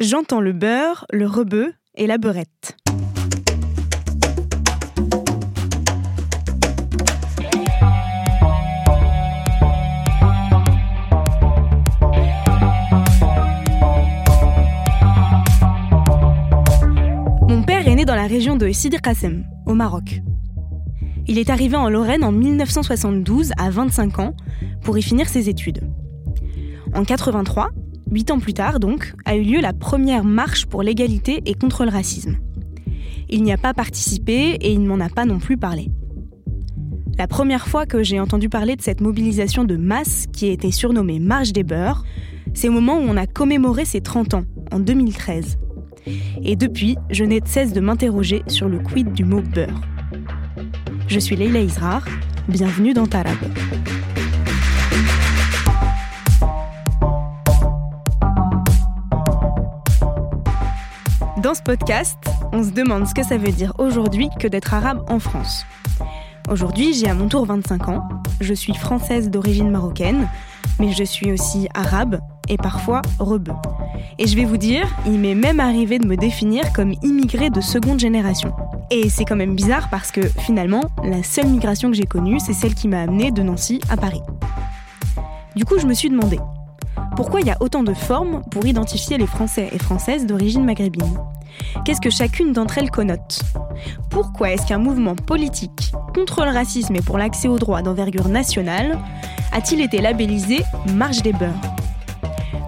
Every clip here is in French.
J'entends le beurre, le rebeu et la beurette. Mon père est né dans la région de Sidi Qassem, au Maroc. Il est arrivé en Lorraine en 1972 à 25 ans pour y finir ses études. En 83, Huit ans plus tard, donc, a eu lieu la première marche pour l'égalité et contre le racisme. Il n'y a pas participé et il ne m'en a pas non plus parlé. La première fois que j'ai entendu parler de cette mobilisation de masse qui a été surnommée Marche des Beurs, c'est au moment où on a commémoré ses 30 ans, en 2013. Et depuis, je n'ai de cesse de m'interroger sur le quid du mot beurre. Je suis Leila Israr, bienvenue dans Tarab. Dans ce podcast, on se demande ce que ça veut dire aujourd'hui que d'être arabe en France. Aujourd'hui, j'ai à mon tour 25 ans, je suis française d'origine marocaine, mais je suis aussi arabe et parfois rebeu. Et je vais vous dire, il m'est même arrivé de me définir comme immigrée de seconde génération. Et c'est quand même bizarre parce que finalement, la seule migration que j'ai connue, c'est celle qui m'a amenée de Nancy à Paris. Du coup, je me suis demandé, pourquoi il y a autant de formes pour identifier les Français et Françaises d'origine maghrébine? Qu'est-ce que chacune d'entre elles connote? Pourquoi est-ce qu'un mouvement politique contre le racisme et pour l'accès aux droits d'envergure nationale a-t-il été labellisé Marche des beurs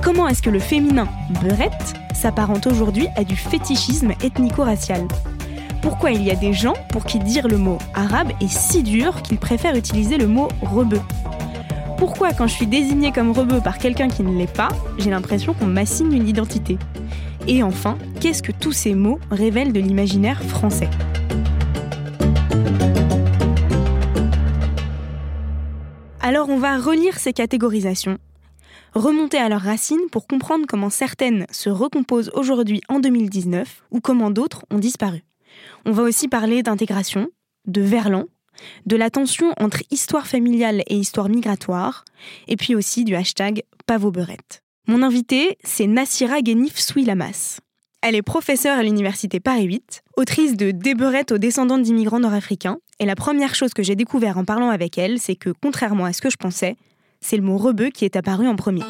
Comment est-ce que le féminin beurette s'apparente aujourd'hui à du fétichisme ethnico-racial? Pourquoi il y a des gens pour qui dire le mot arabe est si dur qu'ils préfèrent utiliser le mot rebeu pourquoi quand je suis désignée comme rebeu par quelqu'un qui ne l'est pas, j'ai l'impression qu'on m'assigne une identité? Et enfin, qu'est-ce que tous ces mots révèlent de l'imaginaire français Alors on va relire ces catégorisations, remonter à leurs racines pour comprendre comment certaines se recomposent aujourd'hui en 2019 ou comment d'autres ont disparu. On va aussi parler d'intégration, de verlan, de la tension entre histoire familiale et histoire migratoire, et puis aussi du hashtag Pavoberette. Mon invitée, c'est Nassira Genif Souilamas. Elle est professeure à l'université Paris 8, autrice de Débeurette aux descendants d'immigrants nord-africains, et la première chose que j'ai découvert en parlant avec elle, c'est que, contrairement à ce que je pensais, c'est le mot rebeu qui est apparu en premier.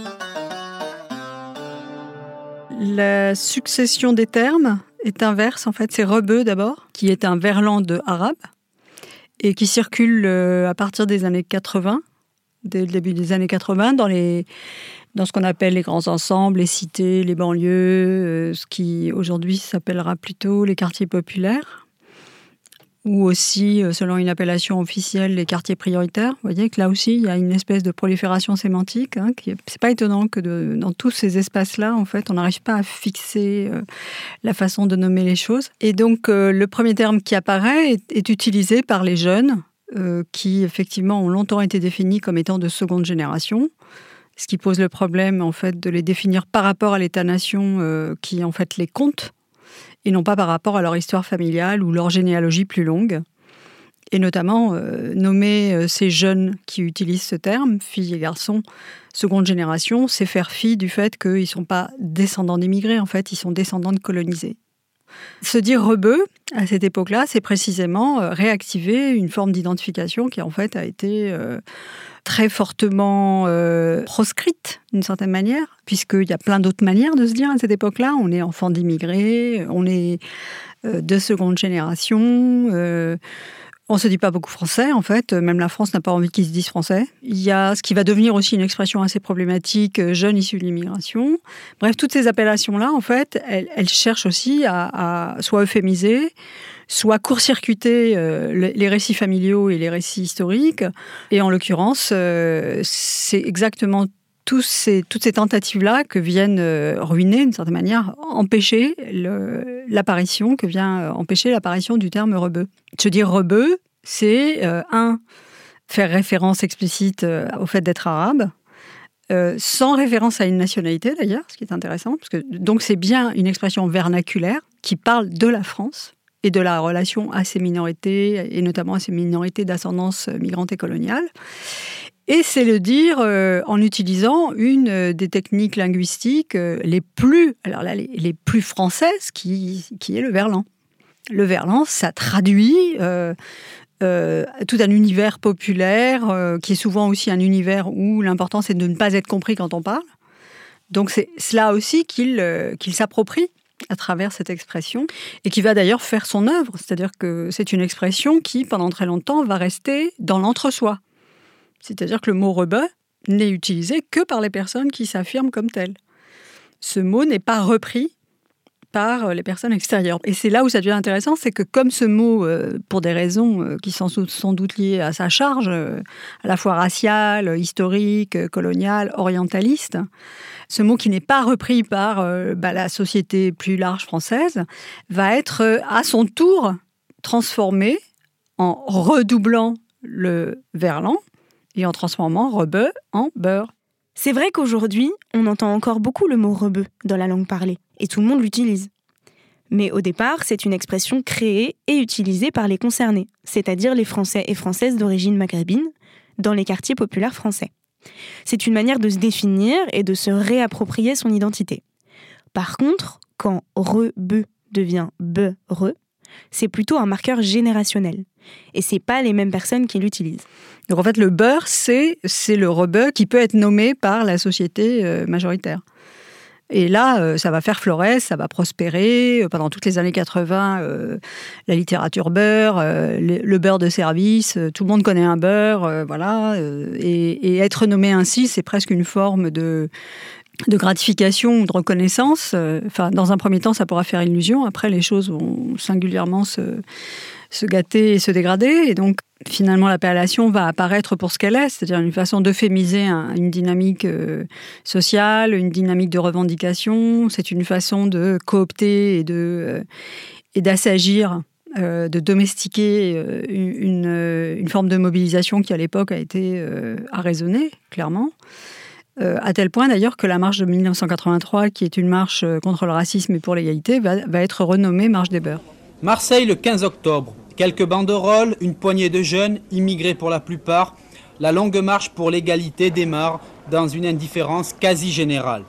La succession des termes est inverse, en fait, c'est rebeu d'abord, qui est un verlan de arabe, et qui circule euh, à partir des années 80, dès le début des années 80, dans, les, dans ce qu'on appelle les grands ensembles, les cités, les banlieues, euh, ce qui aujourd'hui s'appellera plutôt les quartiers populaires ou aussi, euh, selon une appellation officielle, les quartiers prioritaires. Vous voyez que là aussi, il y a une espèce de prolifération sémantique. Hein, qui c'est pas étonnant que dans tous ces espaces-là, en fait, on n'arrive pas à fixer euh, la façon de nommer les choses. Et donc, le premier terme qui apparaît est, utilisé par les jeunes, qui effectivement ont longtemps été définis comme étant de seconde génération ce qui pose le problème en fait de les définir par rapport à l'État-nation qui en fait les compte et non pas par rapport à leur histoire familiale ou leur généalogie plus longue. Et notamment, euh, nommer euh, ces jeunes qui utilisent ce terme, filles et garçons, seconde génération, c'est faire fi du fait qu'ils ne sont pas descendants d'immigrés, en fait, ils sont descendants de colonisés. Se dire rebeu, à cette époque-là, c'est précisément euh, réactiver une forme d'identification qui, en fait, a été très fortement euh, proscrite d'une certaine manière, puisqu'il y a plein d'autres manières de se dire à cette époque-là. On est enfant d'immigrés, on est euh, de seconde génération. Euh, on se dit pas beaucoup français, en fait. Même la France n'a pas envie qu'ils se disent français. Il y a ce qui va devenir aussi une expression assez problématique, jeune issu de l'immigration. Bref, toutes ces appellations-là, en fait, elles, cherchent aussi à, à soit euphémiser, soit court-circuiter euh, les récits familiaux et les récits historiques. Et en l'occurrence, euh, c'est exactement toutes ces tentatives-là que viennent euh, ruiner, d'une certaine manière, empêcher l'apparition, que vient empêcher l'apparition du terme rebeu. Se dire rebeu, c'est un, faire référence explicite au fait d'être arabe, sans référence à une nationalité d'ailleurs, ce qui est intéressant, parce que donc c'est bien une expression vernaculaire qui parle de la France, et de la relation à ces minorités, et notamment à ces minorités d'ascendance migrante et coloniale. Et c'est le dire euh, en utilisant une euh, des techniques linguistiques euh, les plus, alors là, les, plus françaises, qui, qui, est le verlan. Le verlan, ça traduit tout un univers populaire, qui est souvent aussi un univers où l'important c'est de ne pas être compris quand on parle. Donc c'est cela aussi qu'il qu'il s'approprie à travers cette expression et qui va d'ailleurs faire son œuvre. C'est-à-dire que c'est une expression qui, pendant très longtemps, va rester dans l'entre-soi. C'est-à-dire que le mot rebeu n'est utilisé que par les personnes qui s'affirment comme telles. Ce mot n'est pas repris par les personnes extérieures. Et c'est là où ça devient intéressant, c'est que comme ce mot, euh, pour des raisons euh, qui sont sans doute liées à sa charge, euh, à la fois raciale, historique, coloniale, orientaliste, ce mot qui n'est pas repris par bah, la société plus large française, va être à son tour transformé en redoublant le verlan et en transformant rebeu en beurre. C'est vrai qu'aujourd'hui, on entend encore beaucoup le mot rebeu dans la langue parlée, et tout le monde l'utilise. Mais au départ, c'est une expression créée et utilisée par les concernés, c'est-à-dire les Français et Françaises d'origine maghrébine, dans les quartiers populaires français. C'est une manière de se définir et de se réapproprier son identité. Par contre, quand rebeu devient beureux, c'est plutôt un marqueur générationnel. Et c'est pas les mêmes personnes qui l'utilisent. Donc en fait, le beurre, c'est, c'est le rebeu qui peut être nommé par la société euh, majoritaire. Et là, euh, ça va faire florès, ça va prospérer. Euh, pendant toutes les années 80, la littérature beurre, le, beurre de service, tout le monde connaît un beurre, voilà. Et, être nommé ainsi, c'est presque une forme de, de gratification ou de reconnaissance. Enfin, dans un premier temps, ça pourra faire illusion. Après, les choses vont singulièrement se se gâter et se dégrader. Et donc, finalement, l'appellation va apparaître pour ce qu'elle est, c'est-à-dire une façon d'euphémiser une dynamique euh, sociale, une dynamique de revendication. C'est une façon de coopter et euh, d'assagir, euh, de domestiquer une, une, forme de mobilisation qui, à l'époque, a été arraisonnée, clairement. à tel point d'ailleurs que la marche de 1983, qui est une marche contre le racisme et pour l'égalité, va, va être renommée Marche des Beurs. Marseille le 15 octobre. Quelques banderoles, une poignée de jeunes, immigrés pour la plupart. La longue marche pour l'égalité démarre dans une indifférence quasi générale.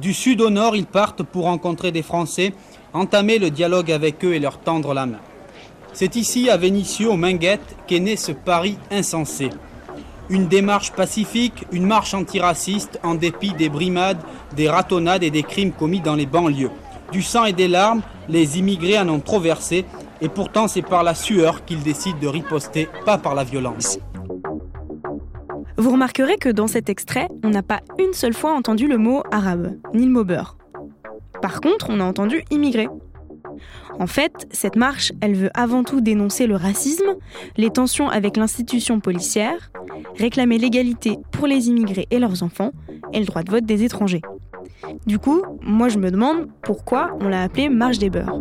Du sud au nord, ils partent pour rencontrer des Français, entamer le dialogue avec eux et leur tendre la main. C'est ici, à Vénissieux, au Minguettes, qu'est né ce pari insensé. Une démarche pacifique, une marche antiraciste, en dépit des brimades, des ratonnades et des crimes commis dans les banlieues. Du sang et des larmes, les immigrés en ont trop versé, et pourtant, c'est par la sueur qu'ils décident de riposter, pas par la violence. Vous remarquerez que dans cet extrait, on n'a pas une seule fois entendu le mot arabe, ni le mot beurre. Par contre, on a entendu immigré. En fait, cette marche, elle veut avant tout dénoncer le racisme, les tensions avec l'institution policière, réclamer l'égalité pour les immigrés et leurs enfants, et le droit de vote des étrangers. Du coup, moi je me demande pourquoi on l'a appelée Marche des beurs.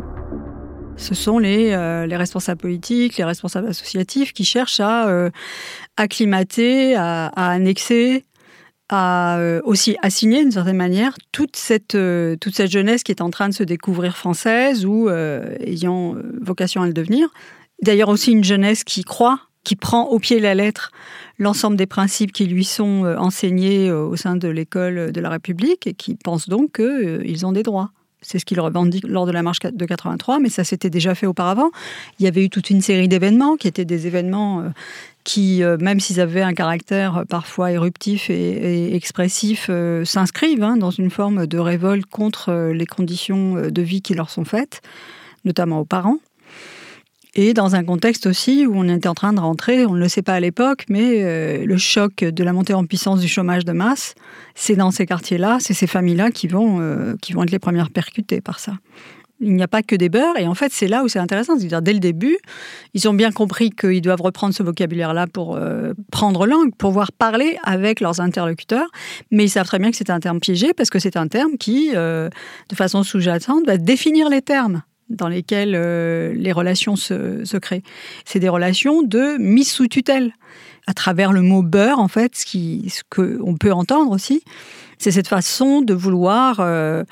Ce sont les, euh, les, responsables politiques, les responsables associatifs qui cherchent à euh, acclimater, à, annexer, à euh, aussi assigner d'une certaine manière toute cette, toute cette jeunesse qui est en train de se découvrir française ou ayant vocation à le devenir. D'ailleurs aussi une jeunesse qui croit, qui prend au pied la lettre l'ensemble des principes qui lui sont enseignés au sein de l'école de la République et qui pense donc qu'ils ont des droits. C'est ce qu'il revendique lors de la marche de 83, mais ça s'était déjà fait auparavant. Il y avait eu toute une série d'événements qui étaient des événements euh, qui, euh, même s'ils avaient un caractère euh, parfois éruptif et, expressif, s'inscrivent hein, dans une forme de révolte contre les conditions de vie qui leur sont faites, notamment aux parents. Et dans un contexte aussi où on était en train de rentrer, on ne le sait pas à l'époque, mais euh, le choc de la montée en puissance du chômage de masse, c'est dans ces quartiers-là, c'est ces familles-là qui, vont euh, qui vont être les premières percutées par ça. Il n'y a pas que des beurs, et en fait, c'est là où c'est intéressant. C'est-à-dire, dès le début, ils ont bien compris qu'ils doivent reprendre ce vocabulaire-là pour euh, prendre langue, pour pouvoir parler avec leurs interlocuteurs, mais ils savent très bien que c'est un terme piégé, parce que c'est un terme qui, de façon sous-jacente, va définir les termes dans lesquelles euh, les relations se, créent. C'est des relations de mise sous tutelle. À travers le mot beurre, en fait, ce qu'on peut entendre aussi, c'est cette façon de vouloir euh,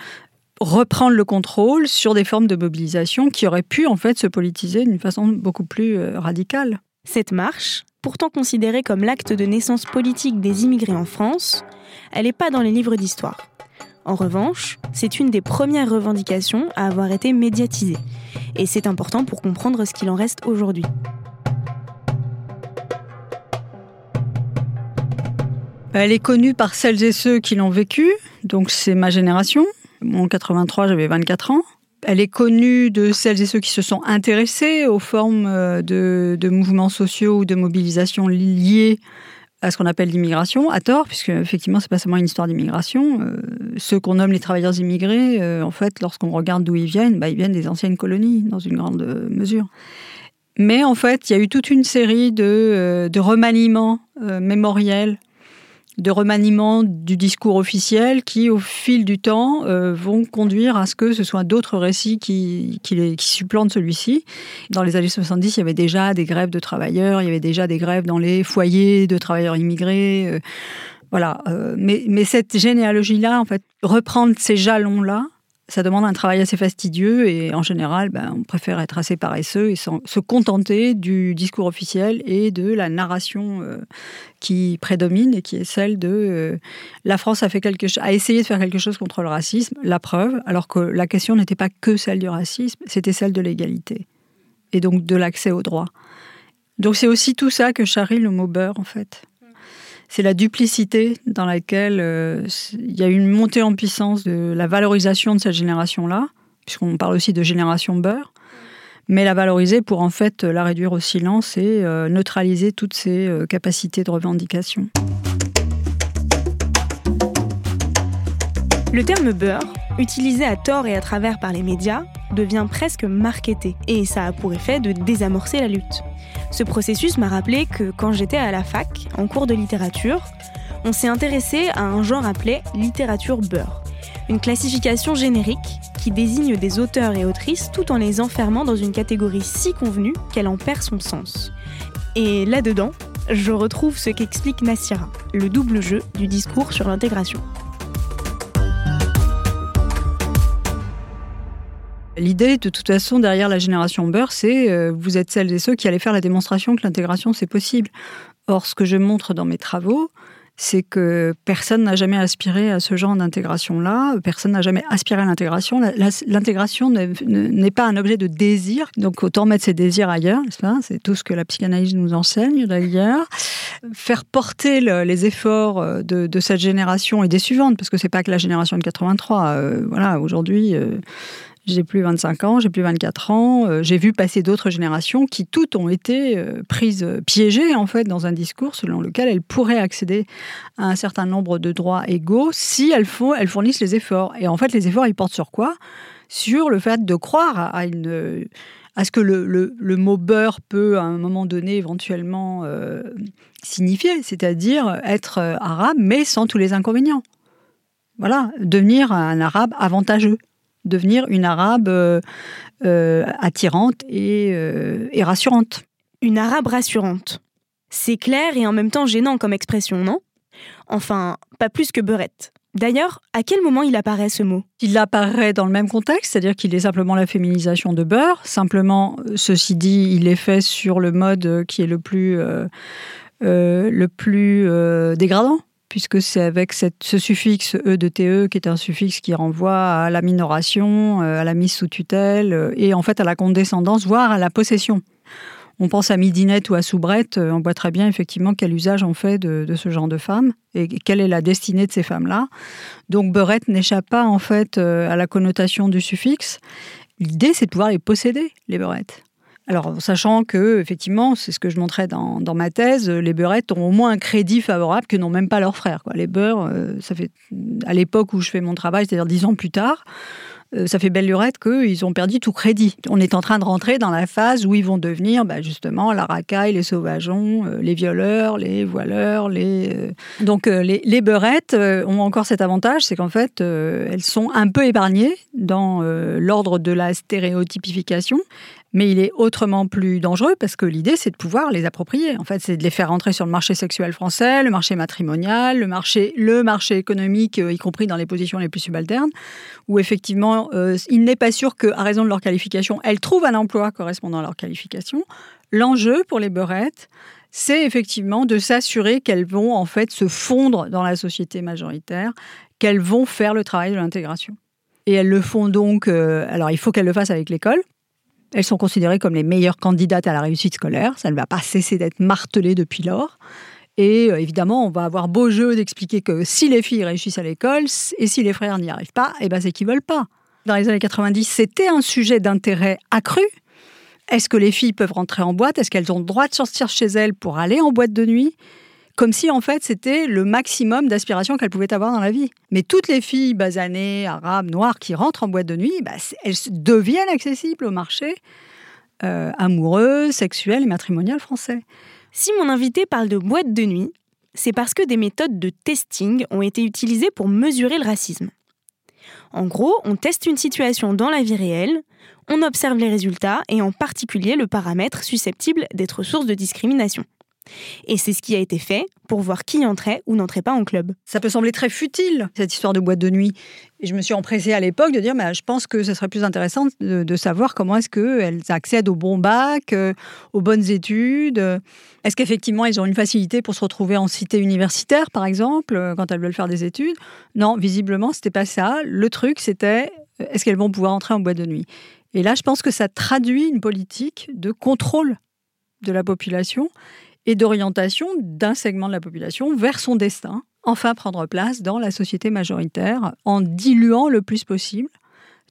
reprendre le contrôle sur des formes de mobilisation qui auraient pu, en fait, se politiser d'une façon beaucoup plus euh, radicale. Cette marche, pourtant considérée comme l'acte de naissance politique des immigrés en France, elle n'est pas dans les livres d'histoire. En revanche, c'est une des premières revendications à avoir été médiatisée. Et c'est important pour comprendre ce qu'il en reste aujourd'hui. Elle est connue par celles et ceux qui l'ont vécue, donc c'est ma génération. En 83, j'avais 24 ans. Elle est connue de celles et ceux qui se sont intéressés aux formes euh, de, mouvements sociaux ou de mobilisation liées à ce qu'on appelle l'immigration, à tort, puisque effectivement, c'est pas seulement une histoire d'immigration. Euh, ceux qu'on nomme les travailleurs immigrés, euh, en fait, lorsqu'on regarde d'où ils viennent, bah, ils viennent des anciennes colonies, dans une grande mesure. Mais en fait, il y a eu toute une série de remaniements mémoriels de remaniement du discours officiel qui, au fil du temps, euh, vont conduire à ce que ce soit d'autres récits qui, qui, supplantent celui-ci. Dans les années 70, il y avait déjà des grèves de travailleurs, il y avait déjà des grèves dans les foyers de travailleurs immigrés. Euh, voilà. Euh, mais, mais cette généalogie-là, en fait, reprendre ces jalons-là, ça demande un travail assez fastidieux et en général, ben, on préfère être assez paresseux et se contenter du discours officiel et de la narration euh, qui prédomine et qui est celle de euh, la France a, fait quelque a essayé de faire quelque chose contre le racisme, la preuve, alors que la question n'était pas que celle du racisme, c'était celle de l'égalité et donc de l'accès aux droits. Donc c'est aussi tout ça que charrie le mot beurre en fait c'est la duplicité dans laquelle euh, il y a une montée en puissance de la valorisation de cette génération-là, puisqu'on parle aussi de génération beurre, mais la valoriser pour en fait la réduire au silence et euh, neutraliser toutes ses euh, capacités de revendication. Le terme beurre, utilisé à tort et à travers par les médias, devient presque marketé, et ça a pour effet de désamorcer la lutte. Ce processus m'a rappelé que quand j'étais à la fac, en cours de littérature, on s'est intéressé à un genre appelé littérature beurre, une classification générique qui désigne des auteurs et autrices tout en les enfermant dans une catégorie si convenue qu'elle en perd son sens. Et là-dedans, je retrouve ce qu'explique Nassira, le double jeu du discours sur l'intégration. L'idée, de toute façon, derrière la génération beurre, c'est euh, vous êtes celles et ceux qui allaient faire la démonstration que l'intégration, c'est possible. Or, ce que je montre dans mes travaux, c'est que personne n'a jamais aspiré à ce genre d'intégration-là, personne n'a jamais aspiré à l'intégration. L'intégration n'est pas un objet de désir, donc autant mettre ses désirs ailleurs, c'est tout ce que la psychanalyse nous enseigne d'ailleurs. Faire porter les efforts euh, de, cette génération et des suivantes, parce que c'est pas que la génération de 83. Euh, voilà, aujourd'hui. J'ai plus 25 ans, j'ai plus 24 ans. Euh, j'ai vu passer d'autres générations qui toutes ont été euh, prises, euh, piégées en fait dans un discours selon lequel elles pourraient accéder à un certain nombre de droits égaux si elles, font, elles fournissent les efforts. Et en fait, les efforts, ils portent sur quoi? Sur le fait de croire à ce que le, le, mot beurre peut, à un moment donné, éventuellement signifier, c'est-à-dire être arabe, mais sans tous les inconvénients. Voilà, devenir un arabe avantageux devenir une arabe euh, euh, attirante euh, et, rassurante. Une arabe rassurante. C'est clair et en même temps gênant comme expression, non? Enfin, pas plus que beurette. D'ailleurs, à quel moment il apparaît ce mot? Il apparaît dans le même contexte, c'est-à-dire qu'il est simplement la féminisation de beurre. Simplement, ceci dit, il est fait sur le mode qui est le plus, le plus dégradant puisque c'est avec ce suffixe E de TE qui est un suffixe qui renvoie à la minoration, euh, à la mise sous tutelle euh, et en fait à la condescendance, voire à la possession. On pense à midinette ou à soubrette, euh, on voit très bien effectivement quel usage on fait de, ce genre de femmes et quelle est la destinée de ces femmes-là. Donc beurette n'échappe pas en fait à la connotation du suffixe. L'idée, c'est de pouvoir les posséder, les beurettes. Alors, sachant que, effectivement, c'est ce que je montrais dans, ma thèse, les beurrettes ont au moins un crédit favorable que n'ont même pas leurs frères. Les beurs, euh, ça fait à l'époque où je fais mon travail, c'est-à-dire dix ans plus tard, euh, ça fait belle lurette qu'ils ont perdu tout crédit. On est en train de rentrer dans la phase où ils vont devenir bah, justement la racaille, les sauvageons, euh, les violeurs, les voileurs. Les... Euh. Donc les, les, beurettes ont encore cet avantage, c'est qu'en fait, elles sont un peu épargnées dans l'ordre de la stéréotypification, mais il est autrement plus dangereux parce que l'idée, c'est de pouvoir les approprier. En fait, c'est de les faire rentrer sur le marché sexuel français, le marché matrimonial, le marché, le marché économique, y compris dans les positions les plus subalternes, où effectivement euh, il n'est pas sûr qu'à raison de leur qualification, elles trouvent un emploi correspondant à leur qualification. L'enjeu pour les beurettes, c'est effectivement de s'assurer qu'elles vont en fait se fondre dans la société majoritaire, qu'elles vont faire le travail de l'intégration. Et elles le font donc, euh, alors il faut qu'elles le fassent avec l'école. Elles sont considérées comme les meilleures candidates à la réussite scolaire. Ça ne va pas cesser d'être martelé depuis lors. Et euh, évidemment, on va avoir beau jeu d'expliquer que si les filles réussissent à l'école et si les frères n'y arrivent pas, eh ben c'est qu'ils veulent pas. Dans les années 90, c'était un sujet d'intérêt accru. Est-ce que les filles peuvent rentrer en boîte? Est-ce qu'elles ont le droit de sortir chez elles pour aller en boîte de nuit? Comme si en fait c'était le maximum d'aspiration qu'elles pouvaient avoir dans la vie. Mais toutes les filles basanées, arabes, noires qui rentrent en boîte de nuit, bah, elles deviennent accessibles au marché euh, amoureux, sexuel et matrimonial français. Si mon invité parle de boîte de nuit, c'est parce que des méthodes de testing ont été utilisées pour mesurer le racisme. En gros, on teste une situation dans la vie réelle, on observe les résultats et en particulier le paramètre susceptible d'être source de discrimination. Et c'est ce qui a été fait pour voir qui entrait ou n'entrait pas en club. Ça peut sembler très futile, cette histoire de boîte de nuit. Et je me suis empressée à l'époque de dire, mais je pense que ce serait plus intéressant de, savoir comment est-ce qu'elles accèdent au bon bac, euh, aux bonnes études. Est-ce qu'effectivement, elles ont une facilité pour se retrouver en cité universitaire, par exemple, euh, quand elles veulent faire des études? Non, visiblement, c'était pas ça. Le truc, c'était, euh, est-ce qu'elles vont pouvoir entrer en boîte de nuit? Et là, je pense que ça traduit une politique de contrôle de la population et d'orientation d'un segment de la population vers son destin, enfin prendre place dans la société majoritaire en diluant le plus possible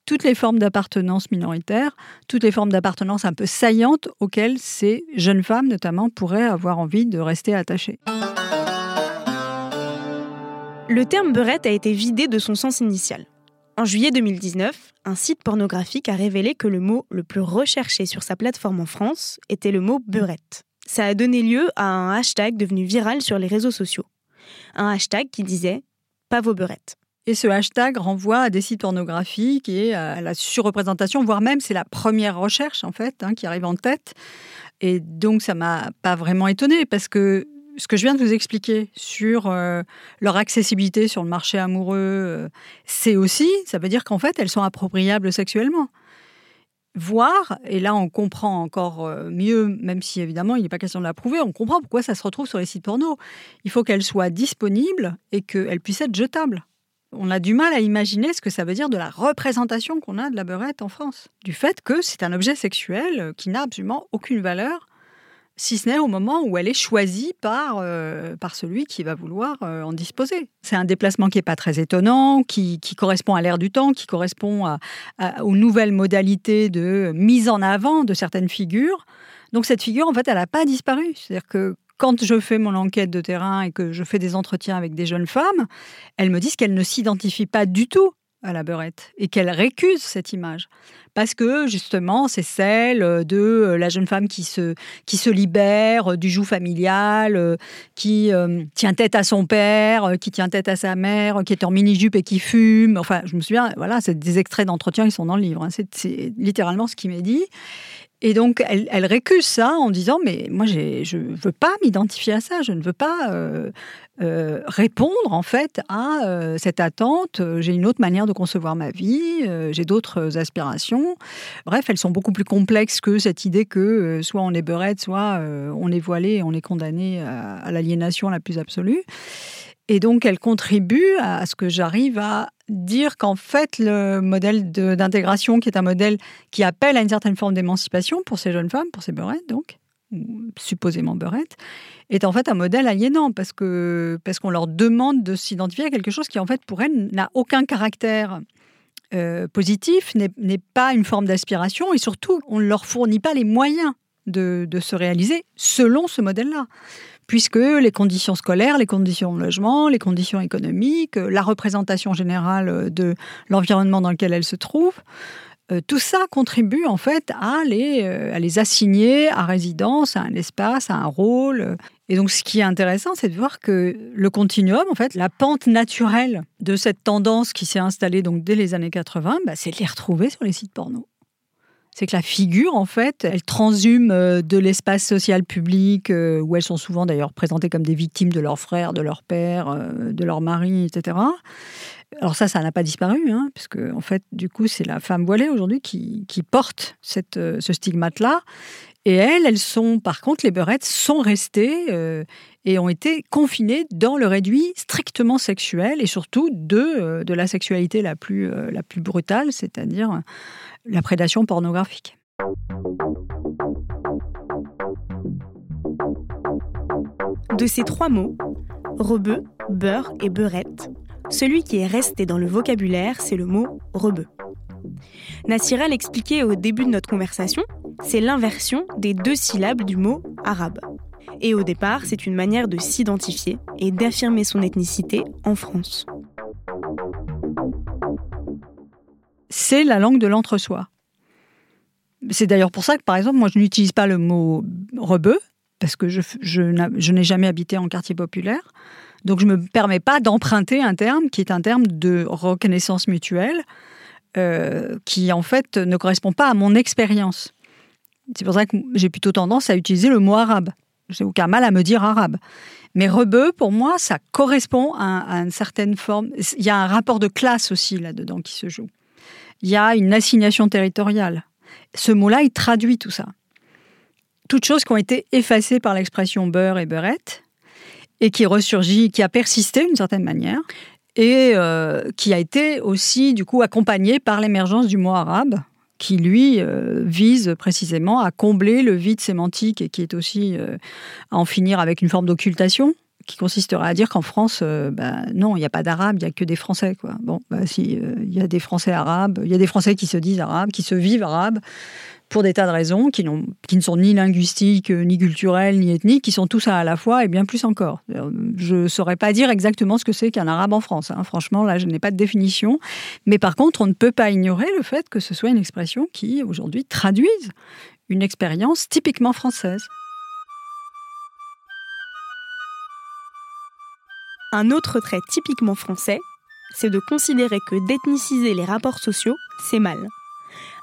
toutes les formes d'appartenance minoritaire, toutes les formes d'appartenance un peu saillantes auxquelles ces jeunes femmes notamment pourraient avoir envie de rester attachées. Le terme beurette a été vidé de son sens initial. En juillet 2019, un site pornographique a révélé que le mot le plus recherché sur sa plateforme en France était le mot beurette ça a donné lieu à un hashtag devenu viral sur les réseaux sociaux. Un hashtag qui disait Pas vos. Et ce hashtag renvoie à des sites pornographiques et à la surreprésentation, voire même c'est la première recherche en fait hein, qui arrive en tête. Et donc ça m'a pas vraiment étonné parce que ce que je viens de vous expliquer sur euh, leur accessibilité sur le marché amoureux, euh, c'est aussi, ça veut dire qu'en fait elles sont appropriables sexuellement voir, et là on comprend encore euh, mieux, même si évidemment il n'est pas question de l'approuver, on comprend pourquoi ça se retrouve sur les sites porno. Il faut qu'elle soit disponible et qu'elle puisse être jetable. On a du mal à imaginer ce que ça veut dire de la représentation qu'on a de la beurette en France. Du fait que c'est un objet sexuel qui n'a absolument aucune valeur si ce n'est au moment où elle est choisie par, euh, par celui qui va vouloir euh, en disposer. C'est un déplacement qui n'est pas très étonnant, qui, correspond à l'ère du temps, qui correspond aux nouvelles modalités de mise en avant de certaines figures. Donc cette figure, en fait, elle n'a pas disparu. C'est-à-dire que quand je fais mon enquête de terrain et que je fais des entretiens avec des jeunes femmes, elles me disent qu'elles ne s'identifient pas du tout à la beurette et qu'elles récusent cette image parce que justement, c'est celle euh, de euh, la jeune femme qui se, qui se libère euh, du joug familial, qui tient tête à son père, qui tient tête à sa mère, qui est en mini-jupe et qui fume. Enfin, je me souviens, voilà, c'est des extraits d'entretien qui sont dans le livre. Hein. C'est littéralement ce qui m'est dit. Et donc, elle, récuse ça en disant Mais moi, je ne veux pas m'identifier à ça, je ne veux pas euh, euh, répondre en fait à euh, cette attente. J'ai une autre manière de concevoir ma vie, j'ai d'autres aspirations. Bref, elles sont beaucoup plus complexes que cette idée que soit on est beurette, soit on est voilé on est condamné à l'aliénation la plus absolue. Et donc, elle contribue à ce que j'arrive à dire qu'en fait, le modèle d'intégration, qui est un modèle qui appelle à une certaine forme d'émancipation pour ces jeunes femmes, pour ces beurettes, donc, supposément beurettes, est en fait un modèle aliénant parce que parce qu'on leur demande de s'identifier à quelque chose qui, en fait, pour elles, n'a aucun caractère euh, positif, n'est pas une forme d'aspiration et surtout, on ne leur fournit pas les moyens de, de se réaliser selon ce modèle-là puisque les conditions scolaires, les conditions de logement, les conditions économiques, euh, la représentation générale euh, de l'environnement dans lequel elles se trouvent, euh, tout ça contribue en fait à les, à les assigner à résidence, à un espace, à un rôle. Et donc, ce qui est intéressant, c'est de voir que le continuum, en fait, la pente naturelle de cette tendance qui s'est installée donc dès les années 80, bah, c'est de les retrouver sur les sites porno c'est que la figure, en fait, elle transhume euh, de l'espace social public, euh, où elles sont souvent d'ailleurs présentées comme des victimes de leurs frères, de leur père, euh, de leur mari, etc. Alors ça, ça n'a pas disparu, hein, puisque en fait, du coup, c'est la femme voilée aujourd'hui qui, porte ce stigmate-là. Et elles, elles sont, par contre, les beurettes sont restées euh, et ont été confinées dans le réduit strictement sexuel et surtout de, euh, de la sexualité la plus, euh, la plus brutale, c'est-à-dire la prédation pornographique. De ces trois mots, rebeu, beurre et beurette, celui qui est resté dans le vocabulaire, c'est le mot rebeu. Nassira l'expliquait au début de notre conversation, c'est l'inversion des deux syllabes du mot arabe. Et au départ, c'est une manière de s'identifier et d'affirmer son ethnicité en France. C'est la langue de l'entre-soi. C'est d'ailleurs pour ça que, par exemple, moi, je n'utilise pas le mot rebeu, parce que je, n'ai jamais habité en quartier populaire. Donc, je ne me permets pas d'emprunter un terme qui est un terme de reconnaissance mutuelle, euh, qui en fait ne correspond pas à mon expérience. C'est pour ça que j'ai plutôt tendance à utiliser le mot arabe. J'ai aucun mal à me dire arabe. Mais rebeu, pour moi, ça correspond à, une certaine forme. Il y a un rapport de classe aussi là-dedans qui se joue. Il y a une assignation territoriale. Ce mot-là, il traduit tout ça. Toutes choses qui ont été effacées par l'expression beurre et beurette et qui ressurgit, qui a persisté d'une certaine manière et euh, qui a été aussi du coup accompagné par l'émergence du mot arabe qui lui euh, vise précisément à combler le vide sémantique et qui est aussi euh, à en finir avec une forme d'occultation qui consisterait à dire qu'en France, euh, bah, non, il n'y a pas d'arabe, il n'y a que des Français. Quoi. Bon, bah, si, il y a des Français arabes, il y a des Français qui se disent arabes, qui se vivent arabes, pour des tas de raisons qui, ne sont ni linguistiques, euh, ni culturelles, ni ethniques, qui sont tous à la fois et bien plus encore. Je ne saurais pas dire exactement ce que c'est qu'un arabe en France. Hein. Franchement, là, je n'ai pas de définition. Mais par contre, on ne peut pas ignorer le fait que ce soit une expression qui, aujourd'hui, traduise une expérience typiquement française. Un autre trait typiquement français, c'est de considérer que d'ethniciser les rapports sociaux, c'est mal.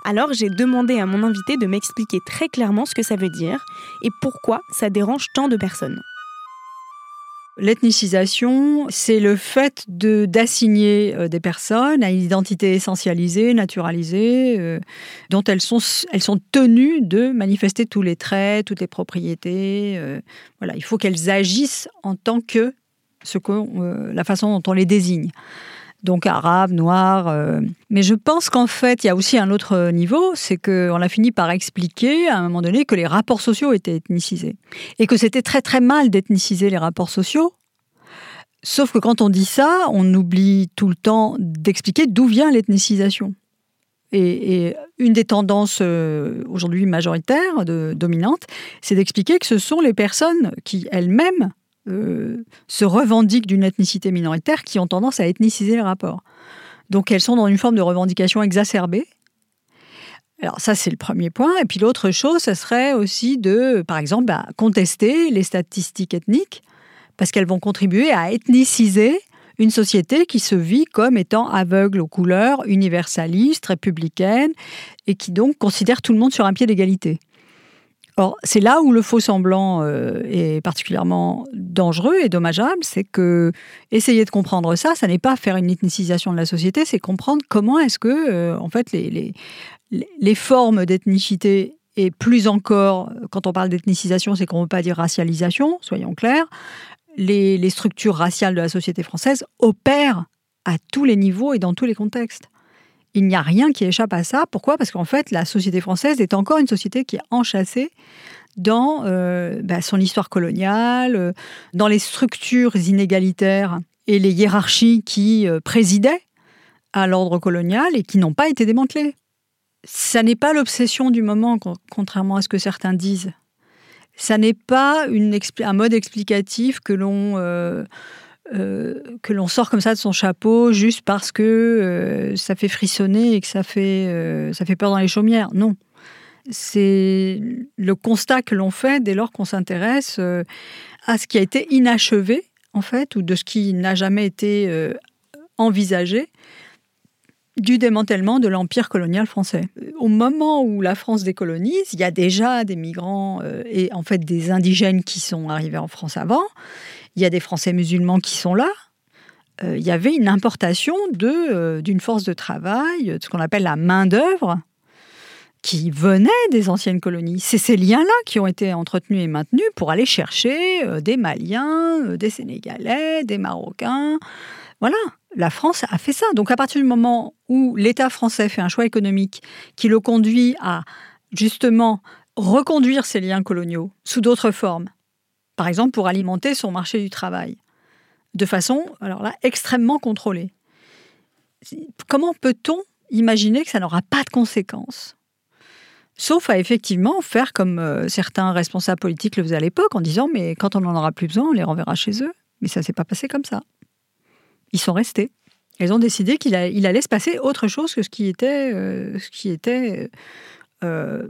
Alors j'ai demandé à mon invité de m'expliquer très clairement ce que ça veut dire et pourquoi ça dérange tant de personnes. L'ethnicisation, c'est le fait de d'assigner euh, des personnes à une identité essentialisée, naturalisée, euh, dont elles sont, elles sont tenues de manifester tous les traits, toutes les propriétés. Euh, voilà, il faut qu'elles agissent en tant que ce que, la façon dont on les désigne donc arabe, noir. Euh. Mais je pense qu'en fait, il y a aussi un autre niveau, c'est qu'on a fini par expliquer à un moment donné que les rapports sociaux étaient ethnicisés. Et que c'était très très mal d'ethniciser les rapports sociaux. Sauf que quand on dit ça, on oublie tout le temps d'expliquer d'où vient l'ethnicisation. Et, une des tendances euh, aujourd'hui majoritaires, de, dominantes, c'est d'expliquer que ce sont les personnes qui elles-mêmes euh, se revendiquent d'une ethnicité minoritaire qui ont tendance à ethniciser les rapports. Donc elles sont dans une forme de revendication exacerbée. Alors ça, c'est le premier point. Et puis l'autre chose, ce serait aussi de, par exemple, bah, contester les statistiques ethniques, parce qu'elles vont contribuer à ethniciser une société qui se vit comme étant aveugle aux couleurs, universaliste, républicaine, et qui donc considère tout le monde sur un pied d'égalité c'est là où le faux semblant euh, est particulièrement dangereux et dommageable, c'est que essayer de comprendre ça, ça n'est pas faire une ethnicisation de la société, c'est comprendre comment est-ce que, euh, en fait, les, formes d'ethnicité et plus encore, quand on parle d'ethnicisation, c'est qu'on ne veut pas dire racialisation, soyons clairs, les structures raciales de la société française opèrent à tous les niveaux et dans tous les contextes. Il n'y a rien qui échappe à ça. Pourquoi? Parce qu'en fait, la société française est encore une société qui est enchâssée dans euh, bah, son histoire coloniale, euh, dans les structures inégalitaires et les hiérarchies qui euh, présidaient à l'ordre colonial et qui n'ont pas été démantelées. Ça n'est pas l'obsession du moment, contrairement à ce que certains disent. Ça n'est pas un mode explicatif que l'on que l'on sort comme ça de son chapeau juste parce que euh, ça fait frissonner et que ça fait, euh, ça fait peur dans les chaumières. Non. C'est le constat que l'on fait dès lors qu'on s'intéresse à ce qui a été inachevé, en fait, ou de ce qui n'a jamais été envisagé du démantèlement de l'empire colonial français. Au moment où la France décolonise, il y a déjà des migrants et en fait des indigènes qui sont arrivés en France avant il y a des Français musulmans qui sont là. Euh, il y avait une importation euh, d'une force de travail, de ce qu'on appelle la main-d'œuvre, qui venaient des anciennes colonies. C'est ces liens-là qui ont été entretenus et maintenus pour aller chercher euh, des Maliens, des Sénégalais, des Marocains. Voilà, la France a fait ça. Donc à partir du moment où l'État français fait un choix économique qui le conduit à justement reconduire ces liens coloniaux sous d'autres formes, par exemple pour alimenter son marché du travail, de façon, alors là, extrêmement contrôlée. Comment peut-on imaginer que ça n'aura pas de conséquences? Sauf à effectivement faire comme euh, certains responsables politiques le faisaient à l'époque, en disant mais quand on n'en aura plus besoin, on les renverra chez eux. Mais ça ne s'est pas passé comme ça. Ils sont restés. Ils ont décidé qu'il allait se passer autre chose que ce qui était, euh, euh,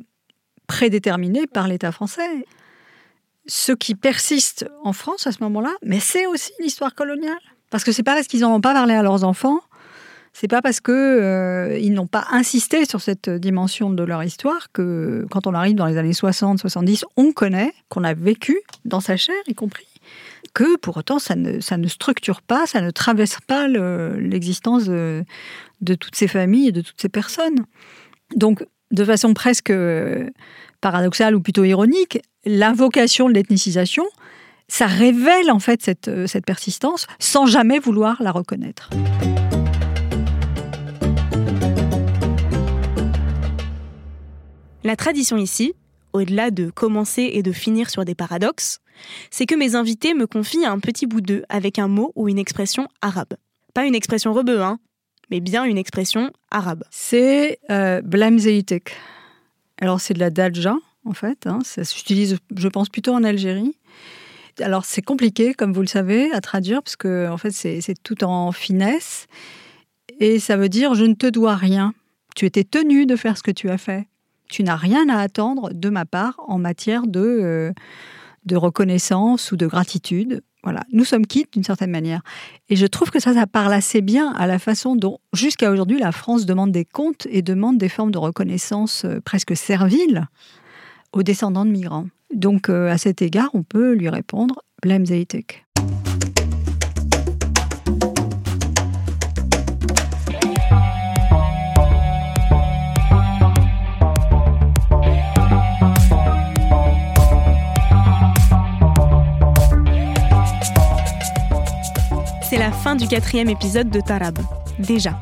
prédéterminé par l'État français. Ce qui persiste en France à ce moment-là, mais c'est aussi l'histoire coloniale. Parce que c'est pas parce qu'ils n'en ont pas parlé à leurs enfants c'est pas parce que euh, ils n'ont pas insisté sur cette dimension de leur histoire que quand on arrive dans les années 60, 70, on connaît, qu'on a vécu dans sa chair, y compris, que pour autant ça ne, ça ne structure pas, ça ne traverse pas l'existence de, toutes ces familles et de toutes ces personnes. Donc, de façon presque paradoxale ou plutôt ironique, l'invocation de l'ethnicisation, ça révèle en fait cette, cette persistance sans jamais vouloir la reconnaître. La tradition ici, au-delà de commencer et de finir sur des paradoxes, c'est que mes invités me confient un petit bout d'eux avec un mot ou une expression arabe. Pas une expression rebeu, hein, mais bien une expression arabe. C'est euh, blamzeitek. Alors c'est de la dalja, en fait. Hein. ça s'utilise, je pense, plutôt en Algérie. Alors c'est compliqué, comme vous le savez, à traduire, parce que en fait c'est tout en finesse. Et ça veut dire je ne te dois rien. Tu étais tenu de faire ce que tu as fait tu n'as rien à attendre de ma part en matière de, euh, de reconnaissance ou de gratitude. Voilà, nous sommes quittes d'une certaine manière. Et je trouve que ça, ça parle assez bien à la façon dont, jusqu'à aujourd'hui, la France demande des comptes et demande des formes de reconnaissance euh, presque serviles aux descendants de migrants. Donc, euh, à cet égard, on peut lui répondre Blame Zaitek. Fin du quatrième épisode de Tarab. Déjà.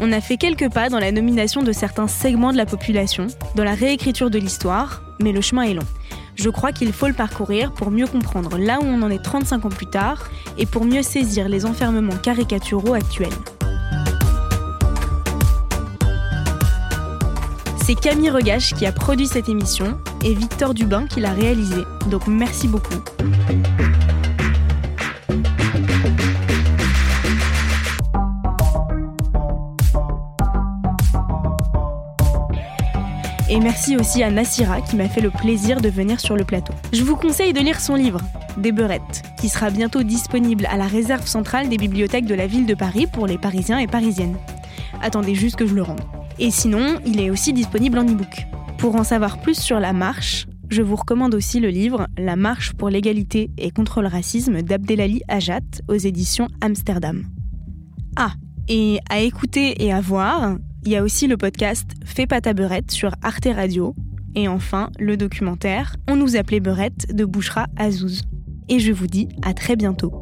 On a fait quelques pas dans la nomination de certains segments de la population, dans la réécriture de l'histoire, mais le chemin est long. Je crois qu'il faut le parcourir pour mieux comprendre là où on en est 35 ans plus tard et pour mieux saisir les enfermements caricaturaux actuels. C'est Camille Regache qui a produit cette émission et Victor Dubin qui l'a réalisée, donc merci beaucoup. Et merci aussi à Nassira qui m'a fait le plaisir de venir sur le plateau. Je vous conseille de lire son livre, Des Beurettes, qui sera bientôt disponible à la réserve centrale des bibliothèques de la ville de Paris pour les Parisiens et Parisiennes. Attendez juste que je le rende. Et sinon, il est aussi disponible en e-book. Pour en savoir plus sur la marche, je vous recommande aussi le livre La marche pour l'égalité et contre le racisme d'Abdelali Ajat aux éditions Amsterdam. Ah, et à écouter et à voir, il y a aussi le podcast Fais pas ta beurette sur Arte Radio. Et enfin, le documentaire On nous appelait beurette de Bouchra Azouz. Et je vous dis à très bientôt.